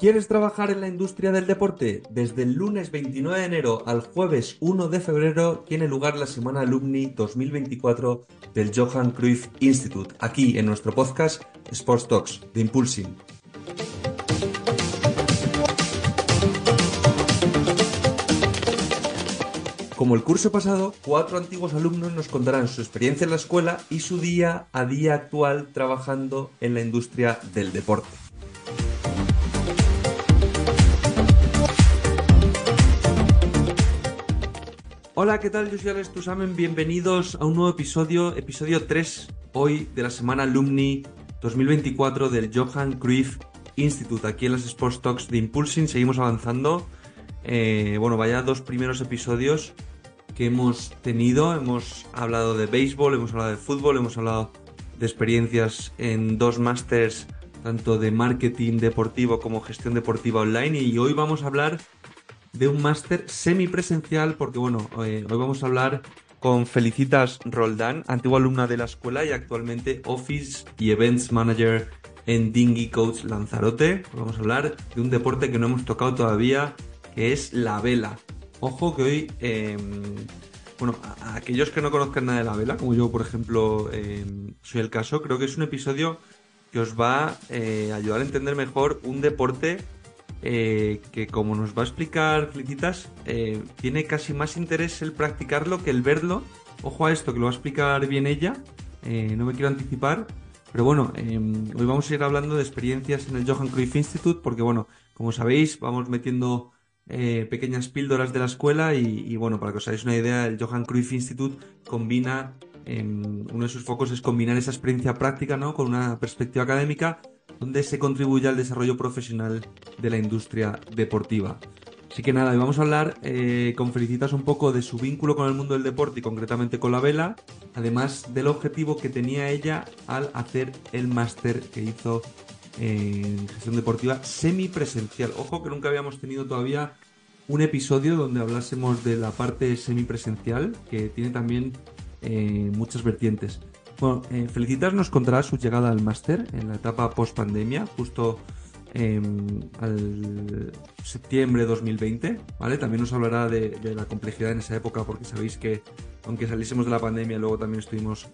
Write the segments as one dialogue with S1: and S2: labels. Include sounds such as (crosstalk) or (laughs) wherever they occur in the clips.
S1: ¿Quieres trabajar en la industria del deporte? Desde el lunes 29 de enero al jueves 1 de febrero tiene lugar la Semana Alumni 2024 del Johan Cruyff Institute, aquí en nuestro podcast Sports Talks de Impulsing. Como el curso pasado, cuatro antiguos alumnos nos contarán su experiencia en la escuela y su día a día actual trabajando en la industria del deporte. Hola, ¿qué tal? Yo soy Alex Tusamen, bienvenidos a un nuevo episodio, episodio 3 hoy de la semana Alumni 2024 del Johan Cruyff Institute, aquí en las Sports Talks de Impulsing, seguimos avanzando. Eh, bueno, vaya dos primeros episodios que hemos tenido. Hemos hablado de béisbol, hemos hablado de fútbol, hemos hablado de experiencias en dos másters, tanto de marketing deportivo como gestión deportiva online. Y hoy vamos a hablar de un máster semipresencial, porque bueno, eh, hoy vamos a hablar con Felicitas Roldán, antigua alumna de la escuela y actualmente Office y Events Manager en Dingy Coach Lanzarote. Vamos a hablar de un deporte que no hemos tocado todavía, que es la vela. Ojo que hoy, em, bueno, a, aquellos que no conozcan nada de la vela, como yo, por ejemplo, em, soy el caso, creo que es un episodio que os va eh, a ayudar a entender mejor un deporte eh, que, como nos va a explicar Felicitas, eh, tiene casi más interés el practicarlo que el verlo. Ojo a esto, que lo va a explicar bien ella, no me quiero anticipar. Pero bueno, em, hoy vamos a ir hablando de experiencias en el Johan Cruyff Institute, porque bueno, como sabéis, vamos metiendo eh, pequeñas píldoras de la escuela y, bueno, para que os hagáis una idea, el Johan Cruyff Institute combina, uno de sus focos es combinar esa experiencia práctica ¿no? con una perspectiva académica donde se contribuye al desarrollo profesional de la industria deportiva. Así que nada, vamos a hablar eh, con Felicitas un poco de su vínculo con el mundo del deporte y concretamente con la vela, además del objetivo que tenía ella al hacer el máster que hizo en gestión deportiva semipresencial. Ojo que nunca habíamos tenido todavía un episodio donde hablásemos de la parte semipresencial, que tiene también eh, muchas vertientes. Bueno, eh, Felicitas nos contará su llegada al máster en la etapa post pandemia, justo em, al septiembre de 2020, ¿vale? También nos hablará de, de, la complejidad en esa época, porque sabéis que aunque saliésemos de la pandemia, luego también estuvimos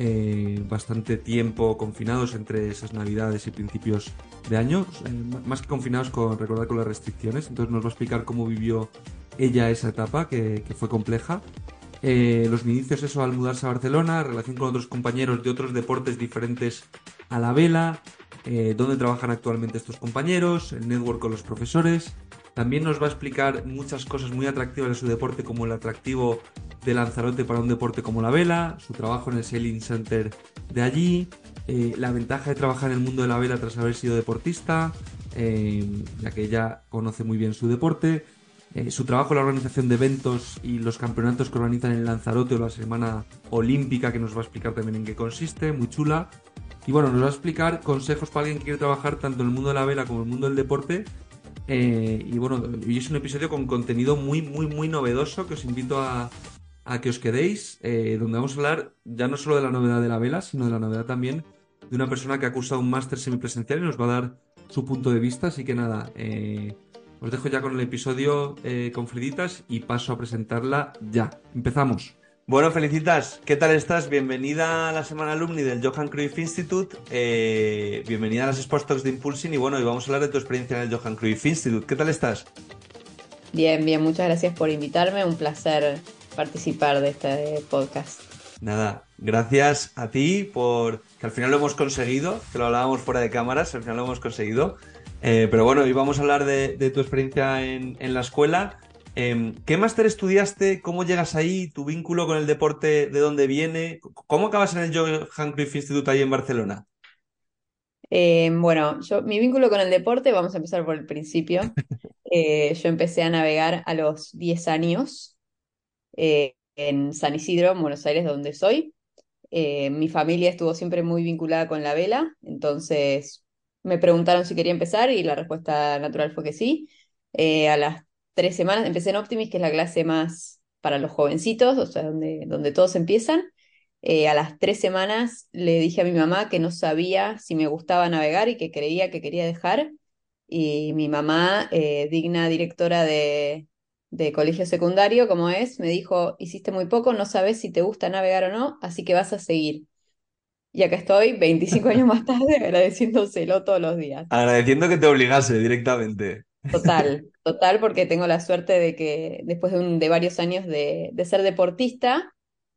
S1: eh, bastante tiempo confinados entre esas navidades y principios de año, eh, más que confinados con recordar con las restricciones. Entonces nos va a explicar cómo vivió ella esa etapa, que, fue compleja. Eh, los inicios, eso, al mudarse a Barcelona, relación con otros compañeros de otros deportes diferentes a la vela, dónde trabajan actualmente estos compañeros, el network con los profesores. También nos va a explicar muchas cosas muy atractivas de su deporte, como el atractivo de Lanzarote para un deporte como la vela, su trabajo en el Sailing Center de allí, eh, la ventaja de trabajar en el mundo de la vela tras haber sido deportista, eh, ya que ella conoce muy bien su deporte, eh, su trabajo en la organización de eventos y los campeonatos que organizan en Lanzarote o la Semana Olímpica, que nos va a explicar también en qué consiste, muy chula. Y bueno, nos va a explicar consejos para alguien que quiere trabajar tanto en el mundo de la vela como en el mundo del deporte. y bueno, hoy es un episodio con contenido muy, muy, muy novedoso que os invito a, a que os quedéis, eh, donde vamos a hablar ya no solo de la novedad de la vela, sino de la novedad también de una persona que ha cursado un máster semipresencial y nos va a dar su punto de vista. Así que nada, eh, os dejo ya con el episodio eh, con Freditas y paso a presentarla ya. Empezamos. Bueno, Felicitas, ¿qué tal estás? Bienvenida a la semana alumni del Johan Cruyff Institute, bienvenida a las Sports Talks de Impulsing y bueno, hoy vamos a hablar de tu experiencia en el Johan Cruyff Institute. ¿Qué tal estás?
S2: Bien, bien, muchas gracias por invitarme, un placer participar de este podcast.
S1: Nada, gracias a ti por que al final lo hemos conseguido, que lo hablábamos fuera de cámaras, al final lo hemos conseguido. Eh, pero bueno, hoy vamos a hablar de, tu experiencia en, la escuela. Em, ¿Qué máster estudiaste? ¿Cómo llegas ahí? ¿Tu vínculo con el deporte de dónde viene? ¿Cómo acabas en el Johan Cruyff Institute ahí en Barcelona?
S2: Em, bueno, yo, mi vínculo con el deporte, vamos a empezar por el principio. (laughs) Eh, yo empecé a navegar a los 10 años eh, en San Isidro, en Buenos Aires, donde soy. Eh, mi familia estuvo siempre muy vinculada con la vela, entonces me preguntaron si quería empezar y la respuesta natural fue que sí. Eh, a las tres semanas empecé en Optimis, que es la clase más para los jovencitos, o sea, donde, donde todos empiezan. a las tres semanas le dije a mi mamá que no sabía si me gustaba navegar y que creía que quería dejar. y mi mamá, eh, digna directora de, de colegio secundario como es, me dijo, hiciste muy poco, no sabes si te gusta navegar o no, así que vas a seguir. Y acá estoy, 25 años más tarde, agradeciéndoselo todos los días.
S1: Agradeciendo que te obligase directamente.
S2: Total, (laughs) total, porque tengo la suerte de que después de, un, de varios años de, de ser deportista,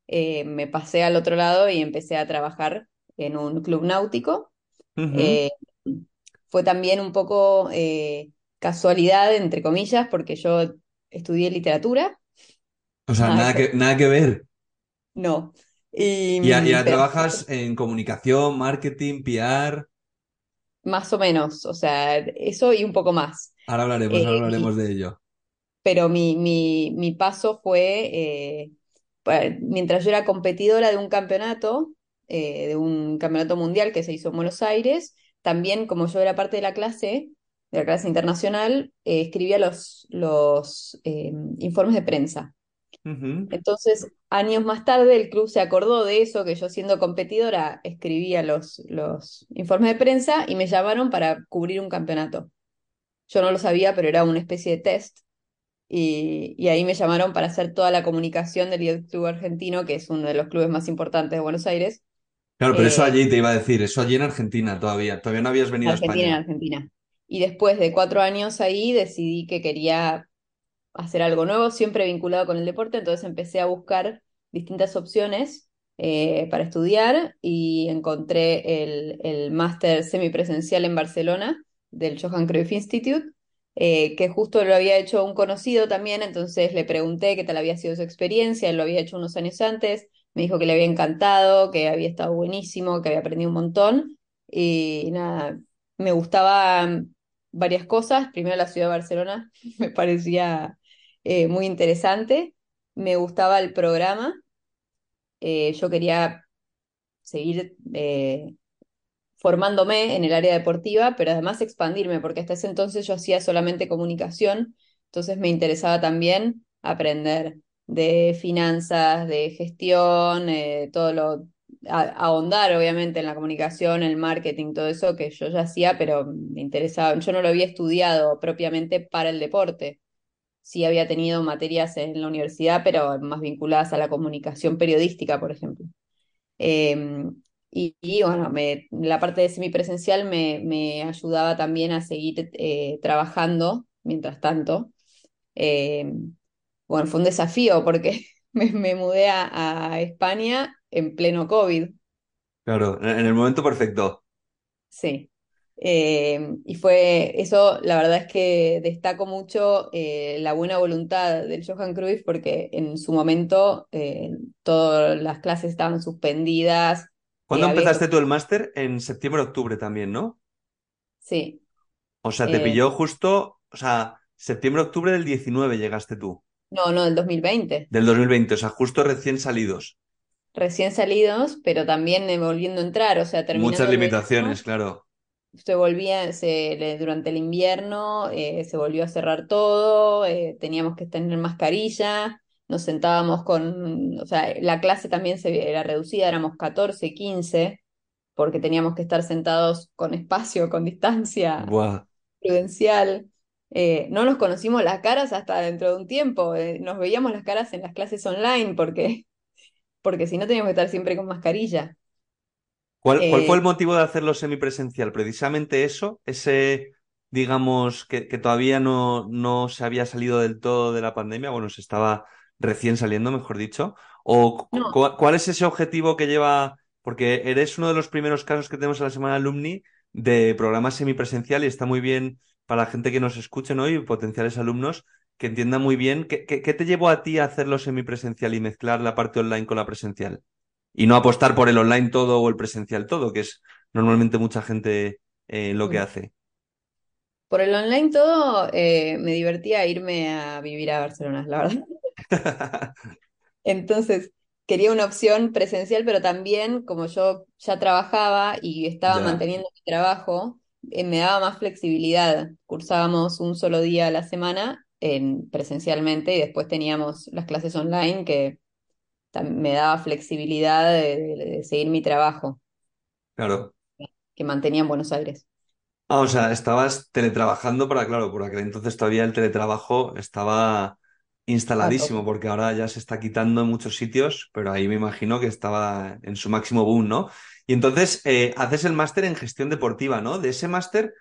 S2: eh, me pasé al otro lado y empecé a trabajar en un club náutico. Eh, fue también un poco eh, casualidad, entre comillas, porque yo estudié literatura.
S1: O sea,
S2: Nada
S1: nada
S2: que,
S1: nada que ver.
S2: No. Y,
S1: Y ya, ya
S2: pero
S1: trabajas en comunicación, marketing, PR.
S2: más o menos, o sea, eso y un poco más.
S1: Ahora hablaremos,
S2: Eh,
S1: ahora hablaremos de ello.
S2: pero mi, mi, mi paso fue, eh, mientras yo era competidora de un campeonato, eh, de un campeonato mundial que se hizo en Buenos Aires, también como yo era parte de la clase, de la clase internacional, eh, escribía los, los eh, informes de prensa. Entonces, años más tarde, el club se acordó de eso, que yo siendo competidora escribía los, los informes de prensa y me llamaron para cubrir un campeonato. Yo no lo sabía, pero era una especie de test. Y, y ahí me llamaron para hacer toda la comunicación del Club Argentino, que es uno de los clubes más importantes de Buenos Aires,
S1: Claro, pero eso
S2: eh,
S1: allí te iba a decir, eso allí en Argentina todavía. Todavía no habías venido a
S2: Argentina en
S1: España.
S2: Argentina. Y después de cuatro años ahí decidí que quería hacer algo nuevo, siempre vinculado con el deporte, entonces empecé a buscar distintas opciones eh, para estudiar y encontré el, el máster semipresencial en Barcelona del Johan Cruyff Institute, eh, que justo lo había hecho un conocido también, entonces le pregunté qué tal había sido su experiencia, él lo había hecho unos años antes, me dijo que le había encantado, que había estado buenísimo, que había aprendido un montón y nada, me gustaban varias cosas, primero la ciudad de Barcelona (laughs) me parecía eh, muy interesante. Me gustaba el programa. Eh, yo quería seguir eh, formándome en el área deportiva, pero además expandirme, porque hasta ese entonces yo hacía solamente comunicación, entonces me interesaba también aprender de finanzas, de gestión, todo lo, ahondar obviamente en la comunicación, el marketing, todo eso que yo ya hacía, pero me interesaba, yo no lo había estudiado propiamente para el deporte sí había tenido materias en la universidad, pero más vinculadas a la comunicación periodística, por ejemplo. Eh, y, y, bueno, me, la parte de semipresencial me, me ayudaba también a seguir eh, trabajando mientras tanto. Eh, bueno, fue un desafío porque (laughs) me, me mudé a, a España en pleno COVID.
S1: Claro, en en el momento perfecto.
S2: Sí. Eh, y fue eso, la verdad es que destaco mucho eh, la buena voluntad del Johan Cruyff porque en su momento eh, todas las clases estaban suspendidas.
S1: ¿Cuándo
S2: había
S1: empezaste tú el máster? En septiembre, octubre también, ¿no?
S2: Sí,
S1: O sea, te pilló justo, o sea, septiembre, octubre del 19 llegaste tú,
S2: no, no, del 2020.
S1: del 2020, o sea, justo recién salidos.
S2: Recién salidos, pero también volviendo a entrar, o sea, terminando
S1: Muchas limitaciones, claro.
S2: Se volvía, se, le- durante el invierno eh, se volvió a cerrar todo, eh, teníamos que tener mascarilla, nos sentábamos con, o sea, la clase también se, era reducida, éramos 14, 15, porque teníamos que estar sentados con espacio, con distancia prudencial. Eh, no nos conocimos las caras hasta dentro de un tiempo, nos veíamos las caras en las clases online, porque, porque si no teníamos que estar siempre con mascarilla.
S1: ¿Cuál, cuál fue
S2: Eh,
S1: el motivo de hacerlo semipresencial? Precisamente eso, ese, digamos, que, que todavía no, no se había salido del todo de la pandemia, bueno, se estaba recién saliendo, mejor dicho. ¿O cu-
S2: no,
S1: cu- cuál es ese objetivo que lleva? Porque eres uno de los primeros casos que tenemos en la Semana Alumni de programa semipresencial y está muy bien para la gente que nos escuche, ¿no? Y potenciales alumnos que entiendan muy bien qué, qué- qué te llevó a ti a hacerlo semipresencial y mezclar la parte online con la presencial. Y no apostar por el online todo o el presencial todo, que es normalmente mucha gente eh, lo que
S2: mm.
S1: hace.
S2: Por el online todo, eh, me divertía irme a vivir a Barcelona, la verdad. (laughs) Entonces, quería una opción presencial, pero también como yo ya trabajaba y estaba
S1: Ya,
S2: manteniendo mi trabajo, eh, me daba más flexibilidad. Cursábamos un solo día a la semana en, presencialmente y después teníamos las clases online que me daba flexibilidad de, de- de seguir mi trabajo
S1: claro.
S2: que mantenía en Buenos Aires.
S1: Ah, o sea, estabas teletrabajando para, claro, por aquel entonces todavía el teletrabajo estaba instaladísimo, porque ahora ya se está quitando en muchos sitios, pero ahí me imagino que estaba en su máximo boom, ¿no? Y entonces eh, haces el máster en gestión deportiva, ¿no? De ese máster,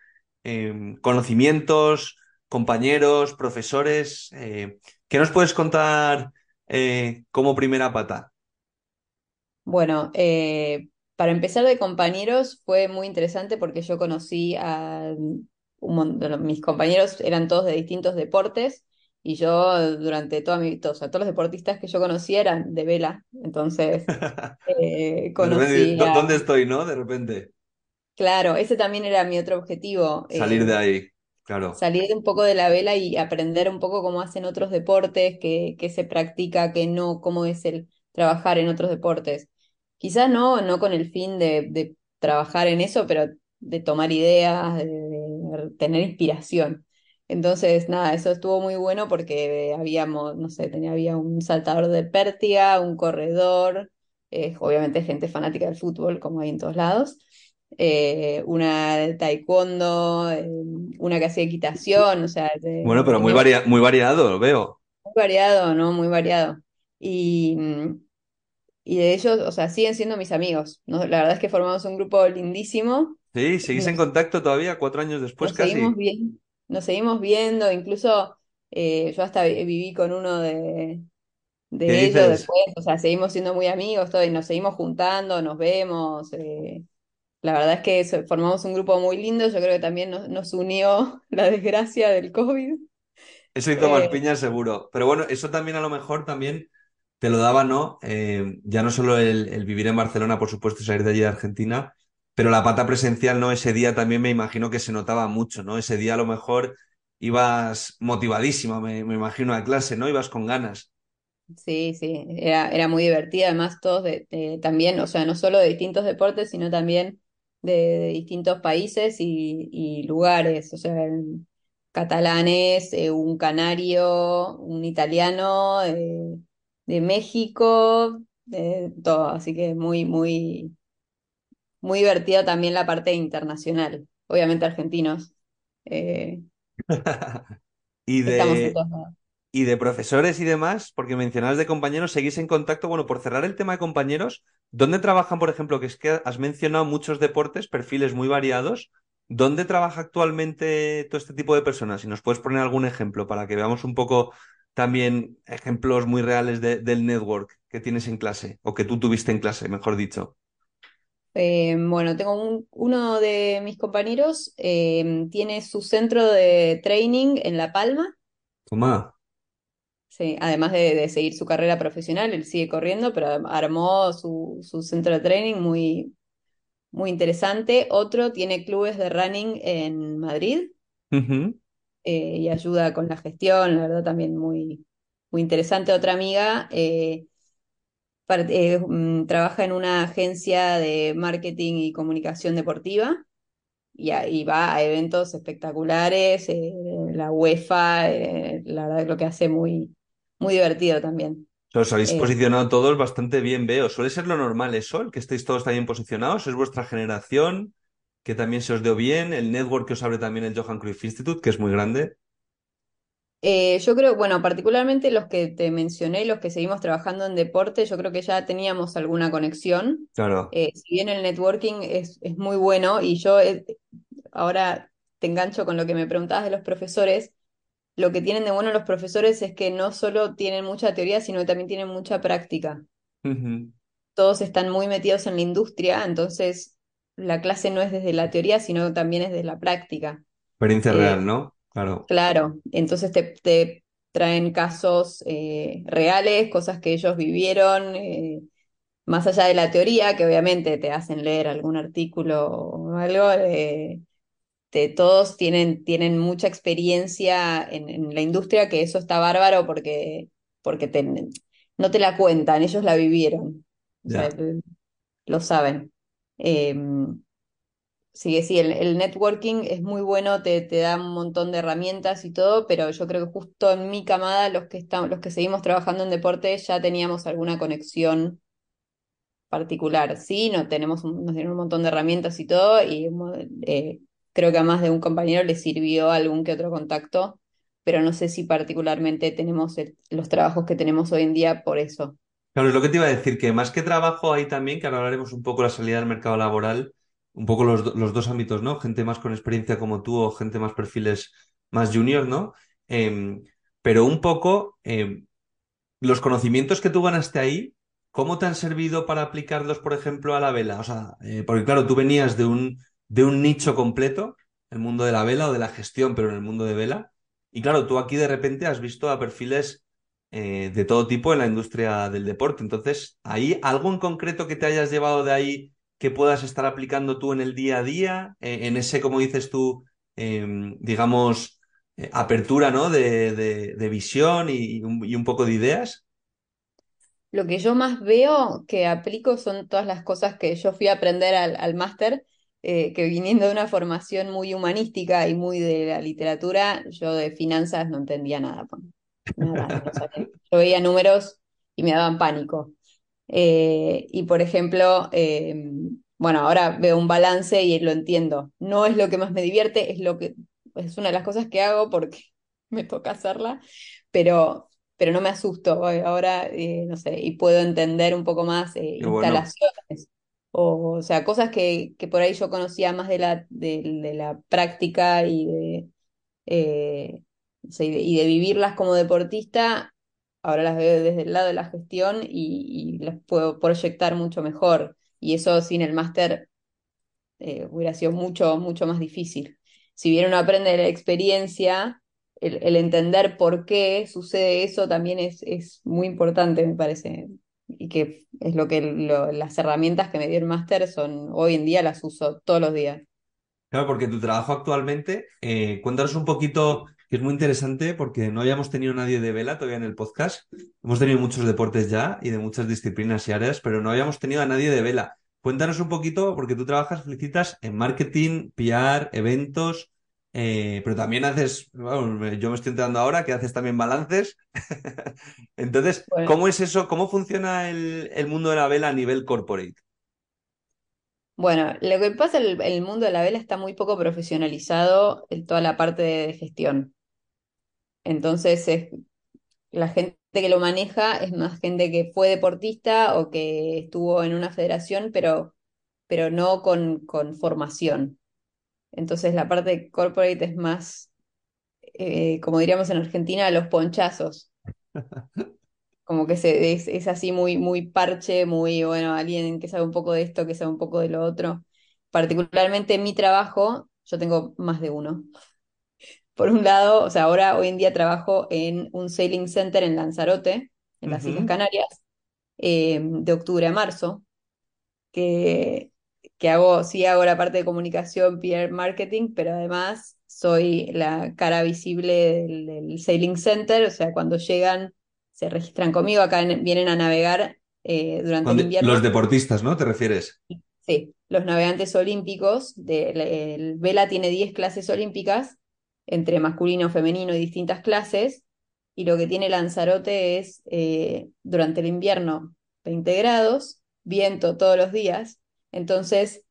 S1: eh, conocimientos, compañeros, profesores, eh, ¿qué nos puedes contar eh, como primera pata?
S2: Bueno, eh, para empezar de compañeros fue muy interesante porque yo conocí a un montón, mis compañeros eran todos de distintos deportes y yo durante toda mi vida, o sea, todos los deportistas que yo conocía eran de vela, entonces (laughs) eh,
S1: repente,
S2: conocí
S1: ¿dó-
S2: a,
S1: ¿dónde estoy, no? De repente,
S2: claro, ese también era mi otro objetivo,
S1: salir de ahí, claro.
S2: salir un poco de la vela y aprender un poco cómo hacen otros deportes, qué, qué se practica, qué no, cómo es el trabajar en otros deportes. Quizás no, no con el fin de, trabajar en eso, pero de tomar ideas, de, de tener inspiración. Entonces, nada, eso estuvo muy bueno porque habíamos, no sé, tenía, había un saltador de pértiga, un corredor, eh, obviamente gente fanática del fútbol, como hay en todos lados eh, una de taekwondo, eh, una que hacía equitación, o sea,
S1: Bueno,
S2: de-
S1: pero muy varia- muy variado, lo veo.
S2: muy variado, ¿no? Muy variado. Y, mm, y de ellos, o sea, siguen siendo mis amigos, ¿no? La verdad es que formamos un grupo lindísimo,
S1: Sí, ¿seguís en contacto todavía, cuatro años después
S2: nos seguimos
S1: casi?
S2: bien, nos seguimos viendo, incluso eh, yo hasta vi- viví con uno de,
S1: ¿Qué
S2: de ellos
S1: dices?
S2: después, o sea, seguimos siendo muy amigos, todo, y nos seguimos juntando, nos vemos. eh, La verdad es que eso- formamos un grupo muy lindo, yo creo que también nos, nos unió la desgracia del COVID.
S1: Eso hizo más
S2: Eh,
S1: piña seguro. Pero bueno, eso también a lo mejor también te lo daba, ¿no? Eh, ya no solo el, el vivir en Barcelona, por supuesto, salir de allí de Argentina, pero la pata presencial, ¿no? Ese día también me imagino que se notaba mucho, ¿no? Ese día a lo mejor ibas motivadísima, me, me imagino, a clase, ¿no? Ibas con ganas.
S2: sí, sí, era, era muy divertida, además todos de, de- también, o sea, no solo de distintos deportes, sino también de, de distintos países y, y lugares, o sea, catalanes, eh, un canario, un italiano, eh, de México, de todo, así que muy, muy, muy divertida también la parte internacional, obviamente argentinos. eh, (laughs)
S1: Y
S2: Estamos en
S1: de,
S2: todos lados.
S1: Y de profesores y demás, porque mencionabas de compañeros, ¿seguís en contacto? Bueno, por cerrar el tema de compañeros, ¿dónde trabajan, por ejemplo, que es que has mencionado muchos deportes, perfiles muy variados? ¿Dónde trabaja actualmente todo este tipo de personas? Si nos puedes poner algún ejemplo para que veamos un poco también ejemplos muy reales de- del network que tienes en clase, o que tú tuviste en clase, mejor dicho.
S2: Eh, bueno, tengo un- uno de mis compañeros, eh, tiene su centro de training en La Palma,
S1: Toma.
S2: Sí, además de, de seguir su carrera profesional, él sigue corriendo, pero armó su, su centro de training muy, muy interesante. Otro tiene clubes de running en Madrid eh, y ayuda con la gestión, la verdad también muy, muy interesante. Otra amiga eh, eh, mm, trabaja en una agencia de marketing y comunicación deportiva y, y va a eventos espectaculares, la UEFA, la verdad lo que hace muy, muy divertido también.
S1: Os habéis
S2: Eh,
S1: posicionado todos bastante bien, veo. ¿Suele ser lo normal eso, el que estéis todos tan bien posicionados? ¿Es vuestra generación que también se os dio bien? ¿El network que os abre también el Johan Cruyff Institute, que es muy grande?
S2: eh, yo creo, bueno, particularmente los que te mencioné, los que seguimos trabajando en deporte, yo creo que ya teníamos alguna conexión.
S1: Claro.
S2: Eh, si bien el networking es, es muy bueno y yo eh, ahora te engancho con lo que me preguntabas de los profesores, lo que tienen de bueno los profesores es que no solo tienen mucha teoría, sino que también tienen mucha práctica. Todos están muy metidos en la industria, entonces la clase no es desde la teoría, sino también es desde la práctica.
S1: Experiencia
S2: Eh,
S1: real, ¿no? Claro.
S2: claro, entonces te, te traen casos eh, reales, cosas que ellos vivieron, eh, más allá de la teoría, que obviamente te hacen leer algún artículo o algo, eh, te- todos tienen, tienen mucha experiencia en, en la industria, que eso está bárbaro porque, porque te- no te la cuentan, ellos la vivieron, o sea, el- lo saben. Eh, sí, sí, el, el networking es muy bueno, te, te da un montón de herramientas y todo, pero yo creo que justo en mi camada, los que estamos, los que seguimos trabajando en deporte, ya teníamos alguna conexión particular. Sí, no tenemos un, nos dieron un montón de herramientas y todo, y eh, creo que a más de un compañero le sirvió algún que otro contacto, pero no sé si particularmente tenemos los trabajos que tenemos hoy en día por eso.
S1: Claro, es lo que te iba a decir, que más que trabajo hay también, que ahora hablaremos un poco de la salida del mercado laboral, un poco los, los dos ámbitos, ¿no? Gente más con experiencia como tú o gente más perfiles más junior, ¿no? Em, pero un poco em, los conocimientos que tú ganaste ahí, ¿cómo te han servido para aplicarlos, por ejemplo, a la vela? O sea, eh, porque claro, tú venías de un, de un nicho completo, el mundo de la vela o de la gestión, pero en el mundo de vela. Y claro, tú aquí de repente has visto a perfiles eh, de todo tipo en la industria del deporte. Entonces, ¿hay algo en concreto que te hayas llevado de ahí que puedas estar aplicando tú en el día a día? Eh, en ese, como dices tú, em, digamos, eh, apertura ¿no? de, visión y un, poco de ideas.
S2: Lo que yo más veo que aplico son todas las cosas que yo fui a aprender al, máster, que viniendo de una formación muy humanística y muy de la literatura, yo de finanzas no entendía nada. Pues. Yo veía números y me daban pánico. Eh, y por ejemplo, eh, bueno, ahora veo un balance y lo entiendo. No es lo que más me divierte, es lo que es una de las cosas que hago porque (laughs) me toca hacerla, pero, pero no me asusto. Ahora, eh, no sé, y puedo entender un poco más instalaciones. O, sea, cosas que, que, por ahí yo conocía más de la, de, la práctica y de, y de vivirlas como deportista, ahora las veo desde el lado de la gestión y, las puedo proyectar mucho mejor. Y eso sin el máster eh, hubiera sido mucho, mucho más difícil. Si bien uno aprende de la experiencia, el, entender por qué sucede eso también es, es muy importante, me parece. Y que es lo que las herramientas que me dio el máster son, hoy en día las uso todos los días.
S1: Claro, porque tu trabajo actualmente, eh, cuéntanos un poquito que es muy interesante porque no habíamos tenido nadie de vela todavía en el podcast. Hemos tenido muchos deportes ya y de muchas disciplinas y áreas, pero no habíamos tenido a nadie de vela. Cuéntanos un poquito, porque tú trabajas, felicitas, en marketing, PR, eventos, eh, pero también haces, yo me estoy enterando ahora que haces también balances. (laughs) Entonces, ¿cómo es eso? ¿Cómo funciona el, mundo de la vela a nivel corporate?
S2: Bueno, lo que pasa, el, el mundo de la vela está muy poco profesionalizado en toda la parte de gestión. Entonces, es, la gente que lo maneja es más gente que fue deportista o que estuvo en una federación, pero, pero no con, con formación. Entonces, la parte corporate es más, eh, como diríamos en Argentina, los ponchazos. (laughs) Como que se, es, es, así muy, muy parche, muy, bueno, alguien que sabe un poco de esto, que sabe un poco de lo otro. Particularmente en mi trabajo, yo tengo más de uno. (laughs) Por un lado, o sea, ahora hoy en día trabajo en un sailing center en Lanzarote, en las Islas Canarias, em, de octubre a marzo, que, que hago, sí hago la parte de comunicación, PR marketing, pero además soy la cara visible del, sailing center, o sea, cuando llegan, se registran conmigo, acá vienen a navegar eh, durante el invierno.
S1: Los deportistas, ¿no? ¿Te refieres?
S2: Sí, los navegantes olímpicos, de, el Vela tiene 10 clases olímpicas entre masculino, femenino y distintas clases. Y lo que tiene Lanzarote es eh, durante el invierno 20 grados, viento todos los días. Entonces,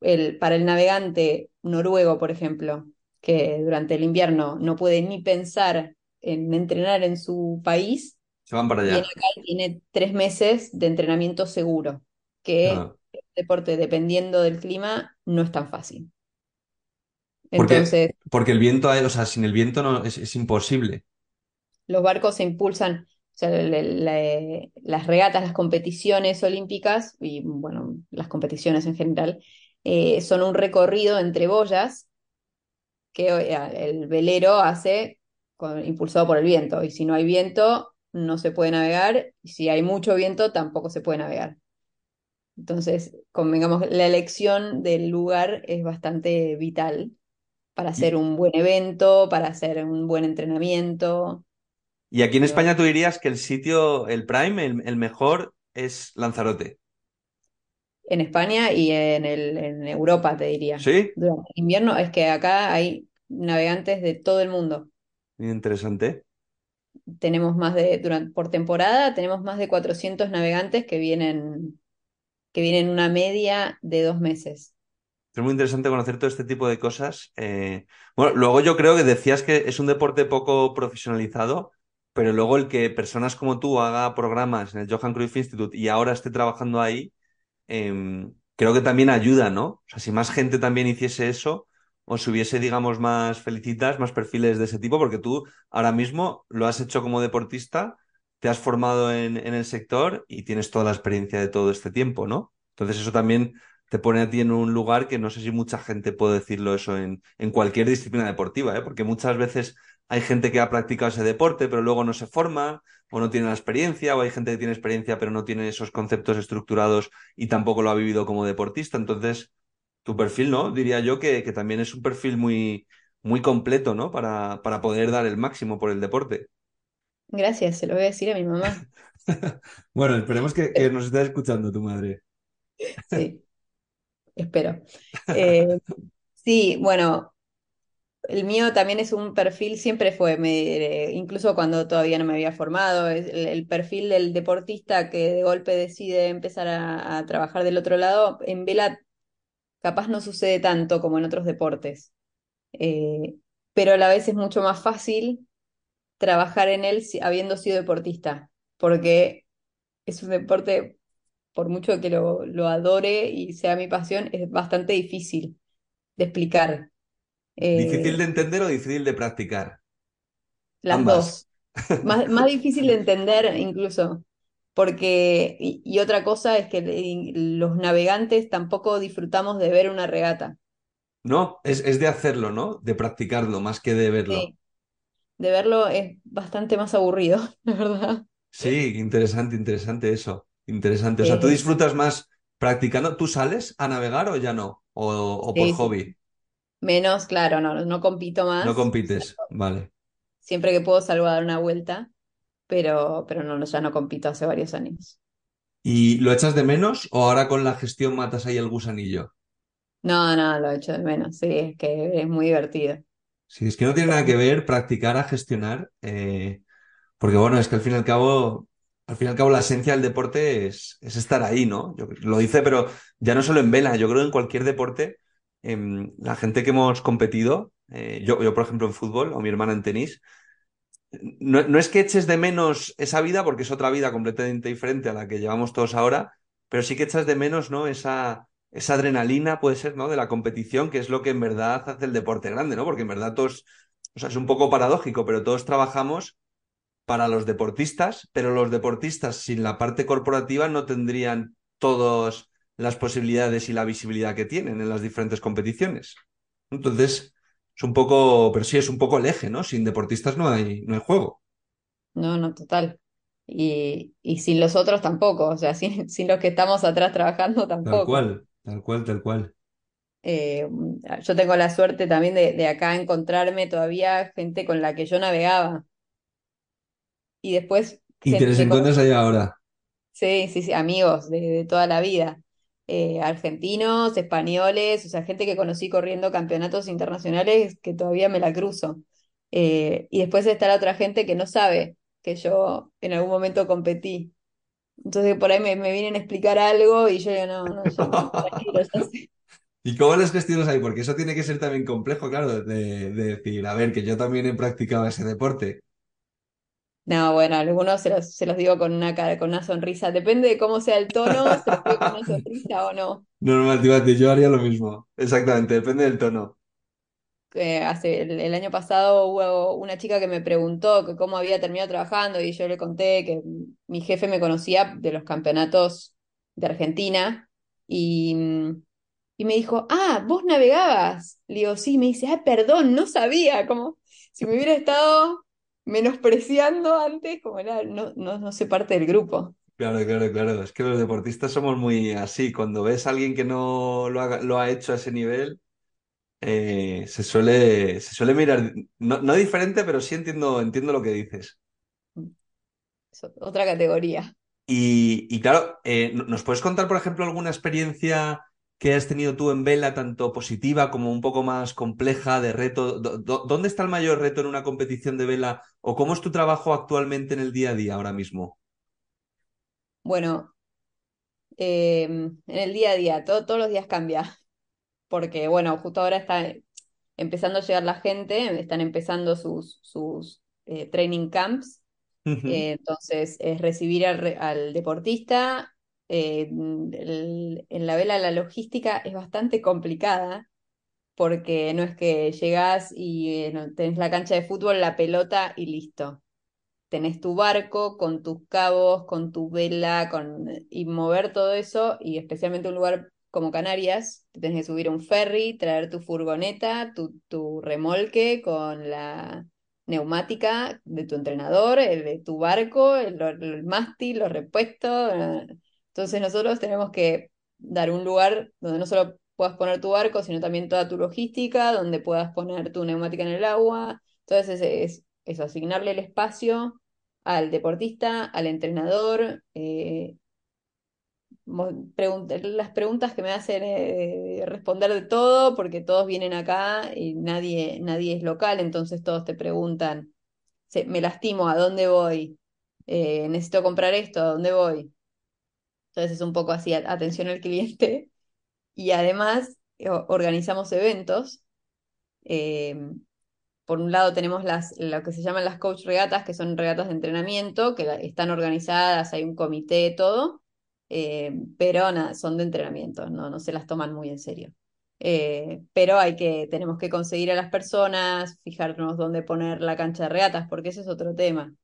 S2: el, para el navegante noruego, por ejemplo, que durante el invierno no puede ni pensar en entrenar en su país,
S1: se van para allá.
S2: Viene acá y tiene tres meses de entrenamiento seguro, que el deporte, dependiendo del clima, no es tan fácil.
S1: Porque, porque el viento, o sea, sin el viento no, es, imposible.
S2: Los barcos se impulsan, o sea, las regatas, las competiciones olímpicas y, bueno, las competiciones en general, eh, son un recorrido entre boyas que eh, el velero hace impulsado por el viento. Y si no hay viento, no se puede navegar. Y si hay mucho viento, tampoco se puede navegar. Entonces, convengamos, la elección del lugar es bastante vital para hacer un buen evento, para hacer un buen entrenamiento.
S1: Y aquí en España tú dirías que el sitio, el Prime, el, mejor es Lanzarote.
S2: En España y en, el, en Europa, te diría.
S1: ¿Sí?
S2: Durante el invierno es que acá hay navegantes de todo el mundo.
S1: Muy interesante.
S2: Tenemos más de, durante, por temporada, tenemos más de 400 navegantes que vienen, que vienen una media de dos meses.
S1: Es muy interesante conocer todo este tipo de cosas. Eh, bueno, luego yo creo que decías que es un deporte poco profesionalizado, pero luego el que personas como tú haga programas en el Johan Cruyff Institute y ahora esté trabajando ahí, em, creo que también ayuda, ¿no? O sea, si más gente también hiciese eso, o si hubiese, digamos, más felicitas, más perfiles de ese tipo, porque tú ahora mismo lo has hecho como deportista, te has formado en, en el sector y tienes toda la experiencia de todo este tiempo, ¿no? Entonces eso también te pone a ti en un lugar que no sé si mucha gente puede decirlo eso en, en cualquier disciplina deportiva, ¿eh? porque muchas veces hay gente que ha practicado ese deporte pero luego no se forma o no tiene la experiencia, o hay gente que tiene experiencia pero no tiene esos conceptos estructurados y tampoco lo ha vivido como deportista. Entonces, tu perfil, ¿no? Diría yo que, que también es un perfil muy, muy completo, ¿no? Para, para poder dar el máximo por el deporte.
S2: Gracias, se lo voy a decir a mi mamá. (laughs)
S1: bueno, esperemos que, que nos esté escuchando tu madre.
S2: Sí, espero. Eh, sí, bueno, el mío también es un perfil, siempre fue, me, incluso cuando todavía no me había formado, es el, perfil del deportista que de golpe decide empezar a, trabajar del otro lado, en vela capaz no sucede tanto como en otros deportes, eh, pero a la vez es mucho más fácil trabajar en él habiendo sido deportista, porque es un deporte, por mucho que lo, lo adore y sea mi pasión, es bastante difícil de explicar.
S1: ¿Difícil
S2: Eh,
S1: de entender o difícil de practicar?
S2: las
S1: Ambas.
S2: dos. Más, (laughs) más difícil de entender incluso, porque, y, y otra cosa es que le- los navegantes tampoco disfrutamos de ver una regata.
S1: No, es, es de hacerlo, ¿no? De practicarlo más que de verlo.
S2: Sí, de verlo es bastante más aburrido, (laughs) la verdad.
S1: Sí, interesante, interesante eso. Interesante. O sea, ¿tú disfrutas más practicando? ¿Tú sales a navegar o ya no? ¿O, o por
S2: sí.
S1: hobby?
S2: Menos, claro, no, no compito
S1: No
S2: más.
S1: compites. Vale.
S2: Siempre que puedo salgo a dar una vuelta, pero, pero no, no, ya no compito hace varios años.
S1: ¿Y lo echas de menos o ahora con la gestión matas ahí el gusanillo?
S2: No, no, lo echo de menos, sí, es que es muy divertido.
S1: Sí, es que no tiene nada que ver practicar a gestionar, eh, porque bueno, es que al fin y al cabo, al fin y al cabo la esencia del deporte es, es estar ahí, ¿no? Yo lo hice, pero ya no solo en vela, yo creo que en cualquier deporte, em, la gente que hemos competido, eh, yo, yo por ejemplo en fútbol o mi hermana en tenis, no, no es que eches de menos esa vida, porque es otra vida completamente diferente a la que llevamos todos ahora, pero sí que echas de menos, ¿no? Esa, esa adrenalina, puede ser, ¿no? De la competición, que es lo que en verdad hace el deporte grande, ¿no? Porque en verdad todos, o sea, es un poco paradójico, pero todos trabajamos para los deportistas, pero los deportistas sin la parte corporativa no tendrían todas las posibilidades y la visibilidad que tienen en las diferentes competiciones. Entonces, es un poco, pero sí es un poco el eje, ¿no? Sin deportistas no hay, no hay juego.
S2: No, no, total. Y, y sin los otros tampoco, o sea, (laughs) sin, sin los que estamos atrás trabajando
S1: Tal
S2: tampoco.
S1: cual, tal cual, tal cual.
S2: Eh, yo tengo la suerte también de, de acá encontrarme todavía gente con la que yo navegaba y después
S1: Y te les encuentras ahí ahora.
S2: Sí, sí, sí, amigos de, de toda la vida. Eh, argentinos, españoles, o sea, gente que conocí corriendo campeonatos internacionales que todavía me la cruzo. Eh, y después está la otra gente que no sabe que yo en algún momento competí. Entonces por ahí me, me vienen a explicar algo y yo digo, no, no, yo tranquilo, ya (laughs) sé.
S1: ¿Y cómo les gestionas ahí? Porque eso tiene que ser también complejo, claro, de, de decir, a ver, que yo también he practicado ese deporte.
S2: No, bueno, algunos se los, se los digo con una cara, con una sonrisa. Depende de cómo sea el tono, se los digo con una sonrisa o no.
S1: Normal, yo haría lo mismo. Exactamente, depende del tono.
S2: eh, hace el, el año pasado hubo una chica que me preguntó que cómo había terminado trabajando y yo le conté que mi jefe me conocía de los campeonatos de Argentina y, y me dijo, ah, vos navegabas. Le digo, sí, me dice, ah, perdón, no sabía, como si me hubiera estado menospreciando antes, como era, no, no, no sé parte del grupo.
S1: Claro, claro, claro. Es que los deportistas somos muy así. Cuando ves a alguien que no lo ha, lo ha hecho a ese nivel, eh, se suele, se suele mirar, no, no diferente, pero sí entiendo, entiendo lo que dices.
S2: Es otra categoría.
S1: Y, y claro, eh, ¿nos puedes contar, por ejemplo, alguna experiencia que has tenido tú en vela, tanto positiva como un poco más compleja, de reto? ¿Dónde está el mayor reto en una competición de vela? ¿O cómo es tu trabajo actualmente en el día a día ahora mismo?
S2: Bueno, eh, en el día a día, todo- todos los días cambia. porque bueno, justo ahora está empezando a llegar la gente, están empezando sus, sus eh, training camps, eh, entonces es recibir al, al deportista. Eh, en la vela la logística es bastante complicada porque no es que llegás y eh, tenés la cancha de fútbol, la pelota y listo. Tenés tu barco con tus cabos, con tu vela, con, y mover todo eso, y especialmente un lugar como Canarias, te tenés que subir a un ferry, traer tu furgoneta, tu, tu remolque con la neumática de tu entrenador, el de tu barco, el, mástil, los repuestos. eh. Entonces nosotros tenemos que dar un lugar donde no solo puedas poner tu barco, sino también toda tu logística, donde puedas poner tu neumática en el agua. Entonces es, es asignarle el espacio al deportista, al entrenador, eh, las preguntas que me hacen eh, responder de todo, porque todos vienen acá y nadie, nadie es local, entonces todos te preguntan, "Se- me lastimo, ¿a dónde voy? Eh, necesito comprar esto, ¿a dónde voy? Entonces es un poco así, atención al cliente. Y además organizamos eventos. eh, por un lado tenemos las, lo que se llaman las coach regatas, que son regatas de entrenamiento, que están organizadas, hay un comité, todo, eh, pero son de entrenamiento, no, no se las toman muy en serio. Eh, pero hay que, tenemos que conseguir a las personas, fijarnos dónde poner la cancha de regatas, porque ese es otro tema.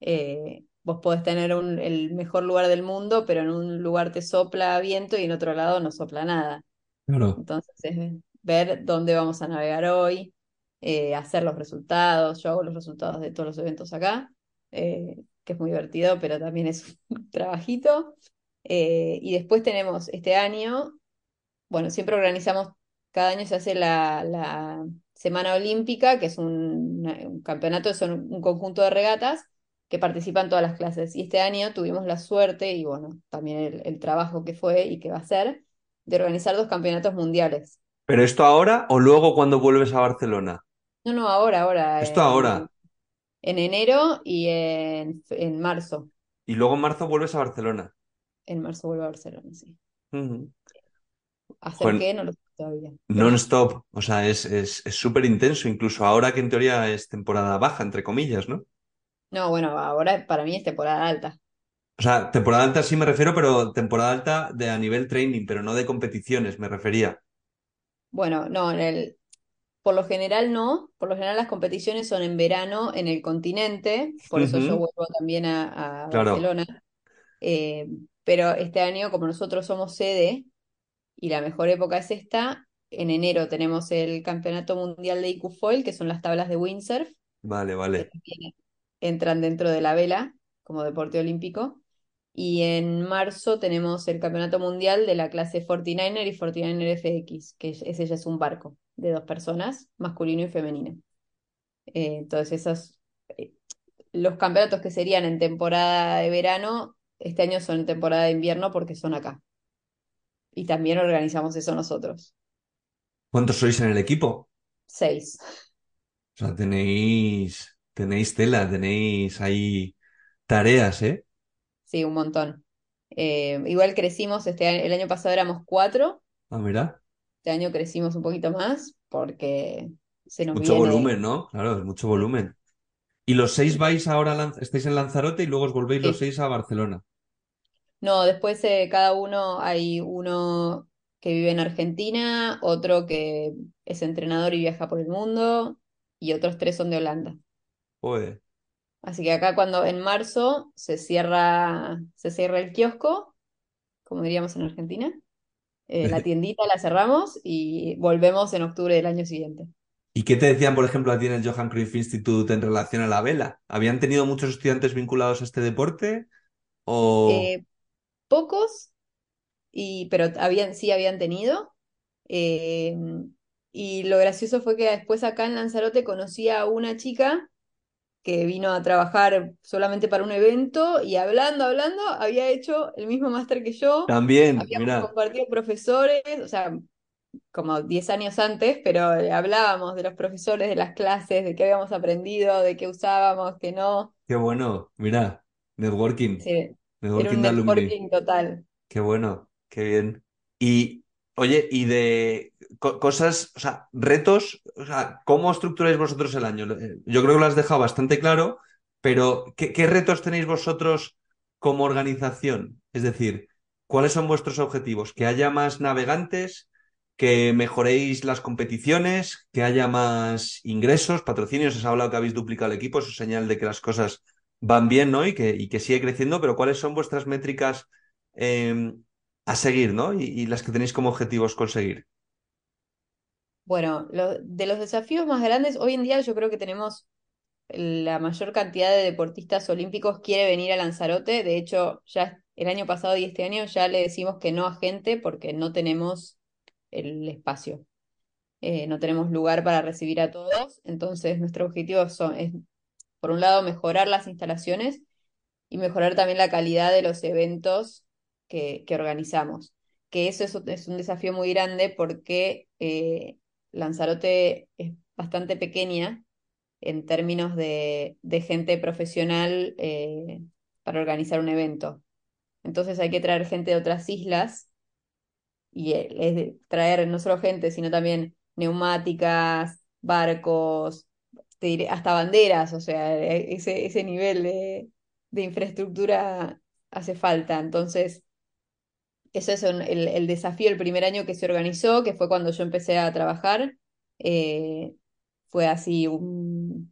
S2: Eh, vos podés tener un- el mejor lugar del mundo, pero en un lugar te sopla viento y en otro lado no sopla nada.
S1: Claro.
S2: Entonces es ver dónde vamos a navegar hoy, eh, hacer los resultados. Yo hago los resultados de todos los eventos acá, eh, que es muy divertido, pero también es (laughs) un trabajito. Eh, y después tenemos este año, bueno, siempre organizamos, cada año se hace la, la Semana Olímpica, que es un, un campeonato, son un conjunto de regatas que participan todas las clases. Y este año tuvimos la suerte y bueno, también el, el trabajo que fue y que va a ser de organizar dos campeonatos mundiales.
S1: ¿Pero esto ahora o luego cuando vuelves a Barcelona?
S2: No, no, ahora, ahora,
S1: Esto ahora.
S2: en enero y en, en marzo.
S1: Y luego en marzo vuelves a Barcelona.
S2: En marzo vuelvo a Barcelona, sí. ¿Hacer qué? No lo sé todavía.
S1: non-stop. O sea, es, es, es súper intenso, incluso ahora que en teoría es temporada baja, entre comillas, ¿no?
S2: No, bueno, ahora para mí es temporada alta.
S1: O sea, temporada alta sí me refiero, pero temporada alta de a nivel training, pero no de competiciones, me refería.
S2: Bueno, no, en el, por lo general no. Por lo general las competiciones son en verano en el continente, por eso yo vuelvo también a, a
S1: Claro,
S2: Barcelona. Eh, pero este año, como nosotros somos sede y la mejor época es esta, en enero tenemos el Campeonato Mundial de IQ Foil, que son las tablas de windsurf,
S1: vale, vale.
S2: Entran dentro de la vela como deporte olímpico. Y en marzo tenemos el Campeonato Mundial de la clase 49er y 49er FX, que es- ese ya es un barco de dos personas, masculino y femenino. Eh, entonces, esos, eh, los campeonatos que serían en temporada de verano, este año son en temporada de invierno porque son acá. Y también organizamos eso nosotros.
S1: ¿Cuántos sois en el equipo?
S2: Seis.
S1: O sea, tenéis, tenéis tela, tenéis ahí tareas, ¿eh?
S2: Sí, un montón. Eh, igual crecimos, este año- el año pasado éramos cuatro,
S1: Ah, mira,
S2: este año crecimos un poquito más porque se nos
S1: mucho
S2: viene.
S1: volumen, ¿no? Claro, es mucho volumen. Y los seis vais ahora, estáis en Lanzarote y luego os volvéis los seis a Barcelona.
S2: No, después eh, cada uno hay uno que vive en Argentina, otro que es entrenador y viaja por el mundo, y otros tres son de Holanda.
S1: Joder,
S2: Así que acá cuando en marzo se cierra, se cierra el kiosco, como diríamos en Argentina, eh, la (laughs) tiendita la cerramos y volvemos en octubre del año siguiente.
S1: ¿Y qué te decían, por ejemplo, a ti en el Johan Cruyff Institute en relación a la vela? ¿Habían tenido muchos estudiantes vinculados a este deporte? ¿O
S2: Eh, pocos, y, pero habían, sí habían tenido. eh, y lo gracioso fue que después acá en Lanzarote conocí a una chica que vino a trabajar solamente para un evento y hablando, hablando, había hecho el mismo máster que yo,
S1: también?
S2: habíamos compartido profesores, o sea, como 10 años antes, pero hablábamos de los profesores, de las clases, de qué habíamos aprendido, de qué usábamos, qué no.
S1: qué bueno, mira, networking,
S2: Sí, era
S1: networking
S2: un networking total.
S1: Qué bueno, qué bien. Y Oye, y de co- cosas, o sea, retos, o sea, ¿cómo estructuráis vosotros el año? Eh, Yo creo que lo has dejado bastante claro, pero ¿qué, retos tenéis vosotros como organización? Es decir, ¿cuáles son vuestros objetivos? ¿Que haya más navegantes? ¿Que mejoréis las competiciones? ¿Que haya más ingresos, patrocinios? Os ha hablado que habéis duplicado el equipo, eso es señal de que las cosas van bien, ¿no? Y que, y que sigue creciendo, pero ¿cuáles son vuestras métricas? em, a seguir, ¿no? Y, las que tenéis como objetivos conseguir.
S2: Bueno, de los desafíos más grandes, hoy en día yo creo que tenemos la mayor cantidad de deportistas olímpicos quiere venir a Lanzarote. De hecho, ya el año pasado y este año ya le decimos que no a gente porque no tenemos el espacio. Eh, no tenemos lugar para recibir a todos. Entonces, nuestro objetivo son, es, por un lado, mejorar las instalaciones y mejorar también la calidad de los eventos que, organizamos. Que eso es, un- es un desafío muy grande porque eh, Lanzarote es bastante pequeña en términos de, gente profesional eh, para organizar un evento. Entonces hay que traer gente de otras islas y eh, traer no solo gente, sino también neumáticas, barcos, hasta banderas, o sea, e- ese, ese nivel de, de infraestructura hace falta. Entonces, eso es el, desafío el primer año que se organizó, que fue cuando yo empecé a trabajar. eh, fue así un,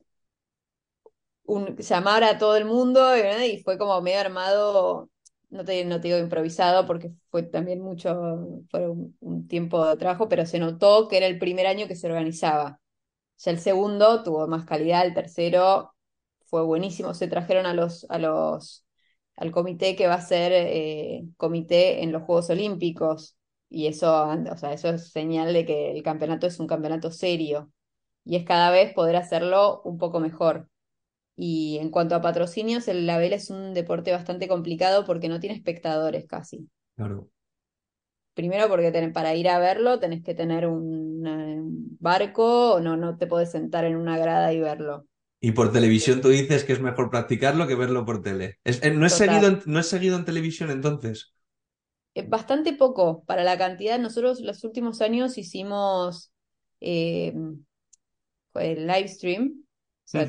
S2: llamar a todo el mundo y fue como medio armado, no te, digo improvisado porque fue también mucho, fue un, tiempo de trabajo, pero se notó que era el primer año que se organizaba. Ya el segundo tuvo más calidad, el tercero fue buenísimo. Se trajeron a los, al comité que va a ser eh, comité en los Juegos Olímpicos. Y eso, o sea, eso es señal de que el campeonato es un campeonato serio. Y es cada vez poder hacerlo un poco mejor. Y en cuanto a patrocinios, el, la vela es un deporte bastante complicado porque no tiene espectadores casi.
S1: Claro.
S2: Primero porque ten- para ir a verlo tenés que tener un, eh, un barco o no, no te podés sentar en una grada y verlo.
S1: Y por televisión tú dices que es mejor practicarlo que verlo por tele. Es- eh, ¿no es seguido
S2: Total.
S1: no es seguido en televisión entonces?
S2: Eh, bastante poco para la cantidad. Nosotros los últimos años hicimos eh, el live stream, o sea,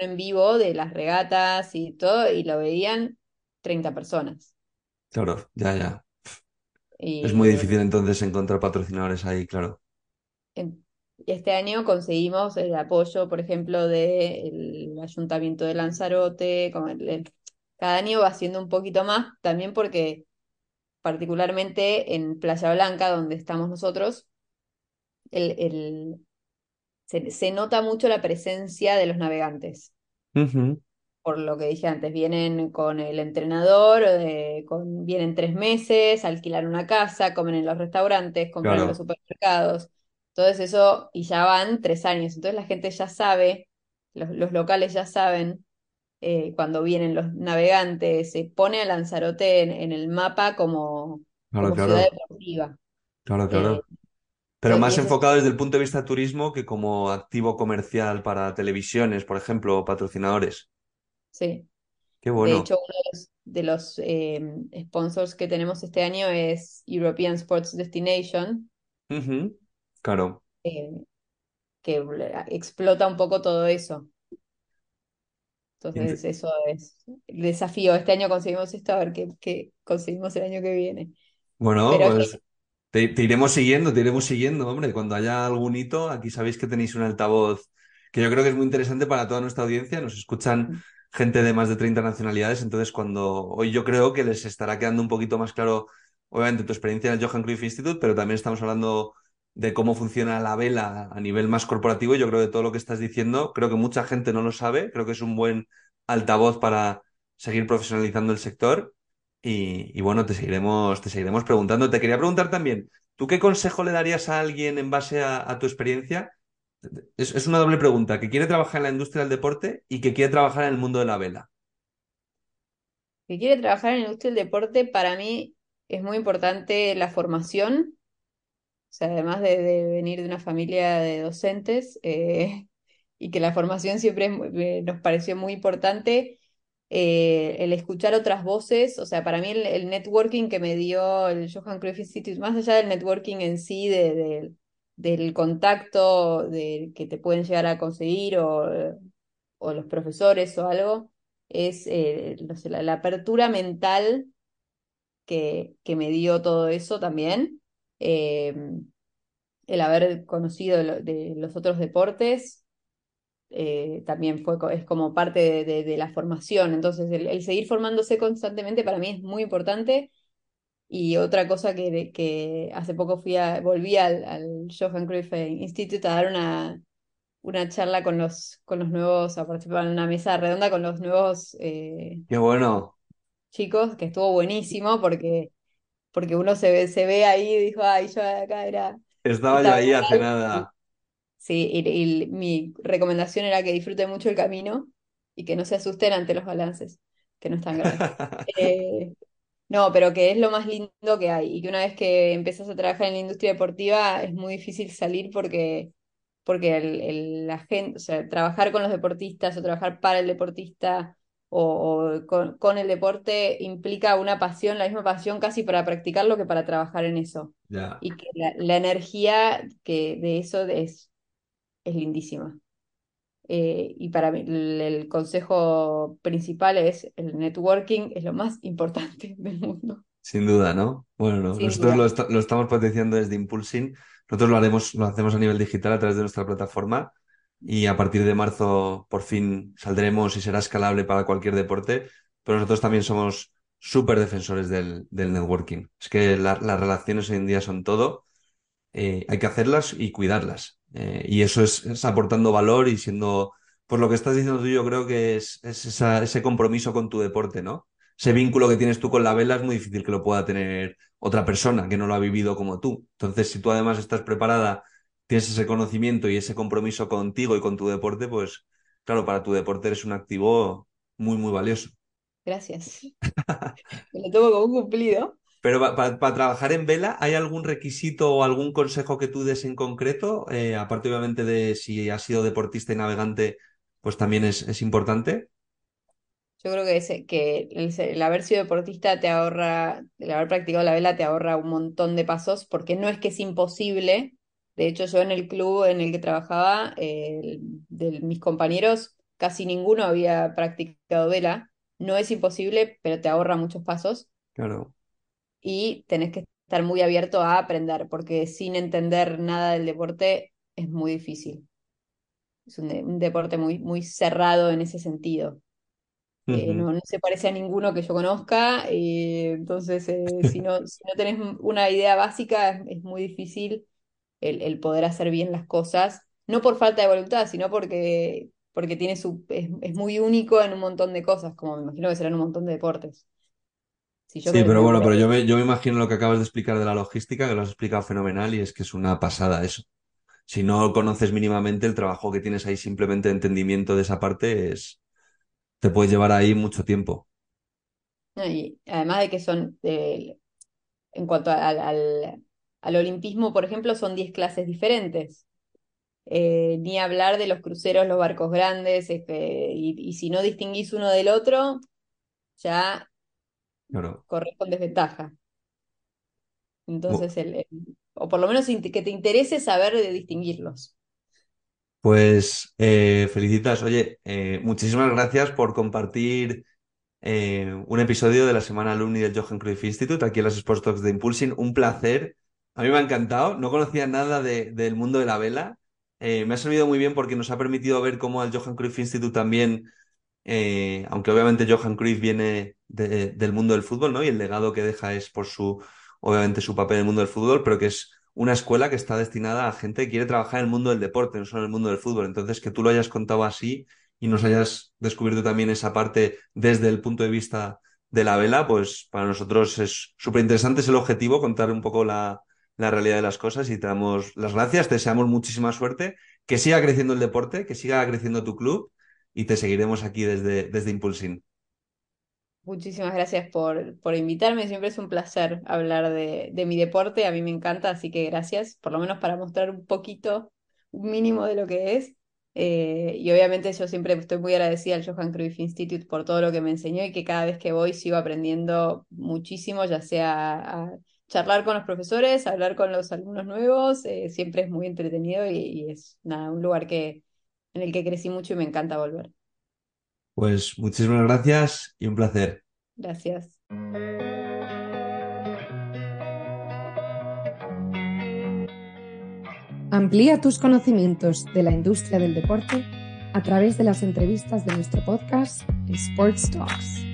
S2: en vivo de las regatas y todo, y lo veían 30 personas.
S1: Claro, ya, ya. Es muy difícil entonces encontrar patrocinadores ahí, claro.
S2: En- Este año conseguimos el apoyo, por ejemplo, del Ayuntamiento de Lanzarote. con el- el- cada año va siendo un poquito más, también porque particularmente en Playa Blanca, donde estamos nosotros, el, el- se, se nota mucho la presencia de los navegantes. Por lo que dije antes, vienen con el entrenador, eh, con, vienen tres meses, alquilan una casa, comen en los restaurantes, compran en los supermercados, todo eso, y ya van tres años. Entonces la gente ya sabe, los, los locales ya saben eh, cuando vienen los navegantes, se pone a Lanzarote en, en el mapa como,
S1: claro,
S2: como ciudad deportiva.
S1: claro,
S2: Eh,
S1: claro. Pero
S2: y
S1: más
S2: es,
S1: enfocado desde el punto de vista de turismo que como activo comercial para televisiones, por ejemplo, o patrocinadores.
S2: sí.
S1: Qué
S2: De
S1: bueno.
S2: hecho, uno de los, de los, eh, sponsors que tenemos este año es European Sports Destination,
S1: Ujú. Claro.
S2: eh, que explota un poco todo eso. Entonces, eso es el desafío. Este año conseguimos esto, a ver qué, qué conseguimos el año que viene.
S1: Bueno,
S2: Pero
S1: pues te, te iremos siguiendo, te iremos siguiendo, hombre. Cuando haya algún hito, aquí sabéis que tenéis un altavoz que yo creo que es muy interesante para toda nuestra audiencia. Nos escuchan gente de más de 30 nacionalidades, entonces cuando hoy yo creo que les estará quedando un poquito más claro, obviamente, tu experiencia en el Johan Cruyff Institute, pero también estamos hablando de cómo funciona la vela a nivel más corporativo. Yo creo que todo lo que estás diciendo, creo que mucha gente no lo sabe, creo que es un buen altavoz para seguir profesionalizando el sector. Y, bueno, te seguiremos, te seguiremos preguntando. Te quería preguntar también, ¿tú qué consejo le darías a alguien en base a, a tu experiencia? Es, es una doble pregunta, que quiere trabajar en la industria del deporte y que quiere trabajar en el mundo de la vela.
S2: que quiere trabajar en la industria del deporte, para mí es muy importante la formación. Sea, además de, venir de una familia de docentes, eh, (laughs) y que la formación siempre eh, nos pareció muy importante, eh, el escuchar otras voces, o sea, para mí el, networking que me dio el Johan Cruyff Institute, más allá del networking en sí, de, del contacto de, que te pueden llegar a conseguir o, o los profesores o algo, es eh, la, apertura mental que, que, me dio todo eso también. Eh, el haber conocido de los otros deportes, eh, también fue, es como parte de, la formación. Entonces, el, seguir formándose constantemente para mí es muy importante. Y otra cosa que, que hace poco fui a, volví al, al Johan Cruyff Institute a dar una, una charla con los, con los nuevos, a participar en una mesa redonda con los nuevos
S1: eh, Qué bueno.
S2: chicos, que estuvo buenísimo porque, porque uno se ve, se ve ahí y dijo, ay, yo acá era...
S1: Estaba yo ahí hace nada.
S2: Sí, y, mi recomendación era que disfruten mucho el camino y que no se asusten ante los balances, que no están graves. (laughs) Eh, no, pero que es lo más lindo que hay y que una vez que empezás a trabajar en la industria deportiva es muy difícil salir porque, porque el, la gente, o sea, trabajar con los deportistas o trabajar para el deportista o, con, el deporte implica una pasión, la misma pasión casi para practicarlo que para trabajar en eso. Y que la, la energía que de eso es es lindísima. Eh, y para mí el, consejo principal es el networking es lo más importante (laughs) del mundo.
S1: Sin duda, ¿no? Bueno, nosotros Lo, estamos potenciando desde Impulsing. Nosotros lo haremos, lo hacemos a nivel digital a través de nuestra plataforma y a partir de marzo por fin saldremos y será escalable para cualquier deporte. Pero nosotros también somos súper defensores del, networking. Es que las relaciones hoy en día son todo. Eh, hay que hacerlas y cuidarlas. Eh, y eso es, aportando valor y siendo, por lo que estás diciendo tú, yo creo que es, ese compromiso con tu deporte, ¿no? Ese vínculo que tienes tú con la vela es muy difícil que lo pueda tener otra persona que no lo ha vivido como tú. Entonces, si tú además estás preparada, tienes ese conocimiento y ese compromiso contigo y con tu deporte, pues claro, para tu deporte eres un activo muy, muy valioso.
S2: Gracias. (laughs) Me lo tomo como un cumplido.
S1: Pero para, trabajar en vela, ¿hay algún requisito o algún consejo que tú des en concreto? Eh, aparte, obviamente, de si has sido deportista y navegante, pues también es, importante.
S2: Yo creo que, que el, haber sido deportista te ahorra, el haber practicado la vela te ahorra un montón de pasos, porque no es que es imposible. De hecho, yo en el club en el que trabajaba, de mis compañeros, casi ninguno había practicado vela. No es imposible, pero te ahorra muchos pasos.
S1: Claro
S2: y tenés que estar muy abierto a aprender, porque sin entender nada del deporte es muy difícil. Es un, deporte muy, muy cerrado en ese sentido. Eh, no, se parece a ninguno que yo conozca, eh, entonces eh, si, no, si no tenés una idea básica es, muy difícil el, poder hacer bien las cosas, no por falta de voluntad, sino porque, porque tiene su, es, es muy único en un montón de cosas, como me imagino que serán un montón de deportes
S1: sí, pero bueno, pero yo me, yo me imagino lo que acabas de explicar de la logística, que lo has explicado fenomenal y es que es una pasada eso. Si no conoces mínimamente el trabajo que tienes ahí, simplemente de entendimiento de esa parte, es, te puedes llevar ahí mucho tiempo.
S2: y además de que son, eh, en cuanto al, al, olimpismo, por ejemplo, son 10 clases diferentes. Eh, ni hablar de los cruceros, los barcos grandes, y, y, si no distinguís uno del otro, ya correr con desventaja. Entonces, el, o por lo menos que te interese saber de distinguirlos.
S1: Pues eh, felicitas. Oye, eh, muchísimas gracias por compartir un episodio de la semana alumni del Johan Cruyff Institute aquí en las Sports Talks de Impulsing. Un placer. A mí me ha encantado. No conocía nada del mundo de la vela. me ha servido muy bien porque nos ha permitido ver cómo el Johan Cruyff Institute también eh, aunque obviamente Johan Cruyff viene del mundo del fútbol, ¿no? Y el legado que deja es por su, obviamente, su papel en el mundo del fútbol, pero que es una escuela que está destinada a gente que quiere trabajar en el mundo del deporte, no solo en el mundo del fútbol. Entonces, que tú lo hayas contado así y nos hayas descubierto también esa parte desde el punto de vista de la vela, pues para nosotros es súper interesante, es el objetivo, contar un poco la, la realidad de las cosas y te damos las gracias, te deseamos muchísima suerte, que siga creciendo el deporte, que siga creciendo tu club y te seguiremos aquí desde, desde.
S2: Muchísimas gracias por, por invitarme, siempre es un placer hablar de, de, mi deporte, a mí me encanta, así que gracias, por lo menos para mostrar un poquito, un mínimo de lo que es. Eh, y obviamente yo siempre estoy muy agradecida al Johan Cruyff Institute por todo lo que me enseñó y que cada vez que voy sigo aprendiendo muchísimo, ya sea a charlar con los profesores, hablar con los alumnos nuevos, eh, siempre es muy entretenido y, y es nada, un lugar que, en el que crecí mucho y me encanta volver.
S1: Pues muchísimas gracias y un placer.
S2: Gracias.
S3: Amplía tus conocimientos de la industria del deporte a través de las entrevistas de nuestro podcast Sports Talks.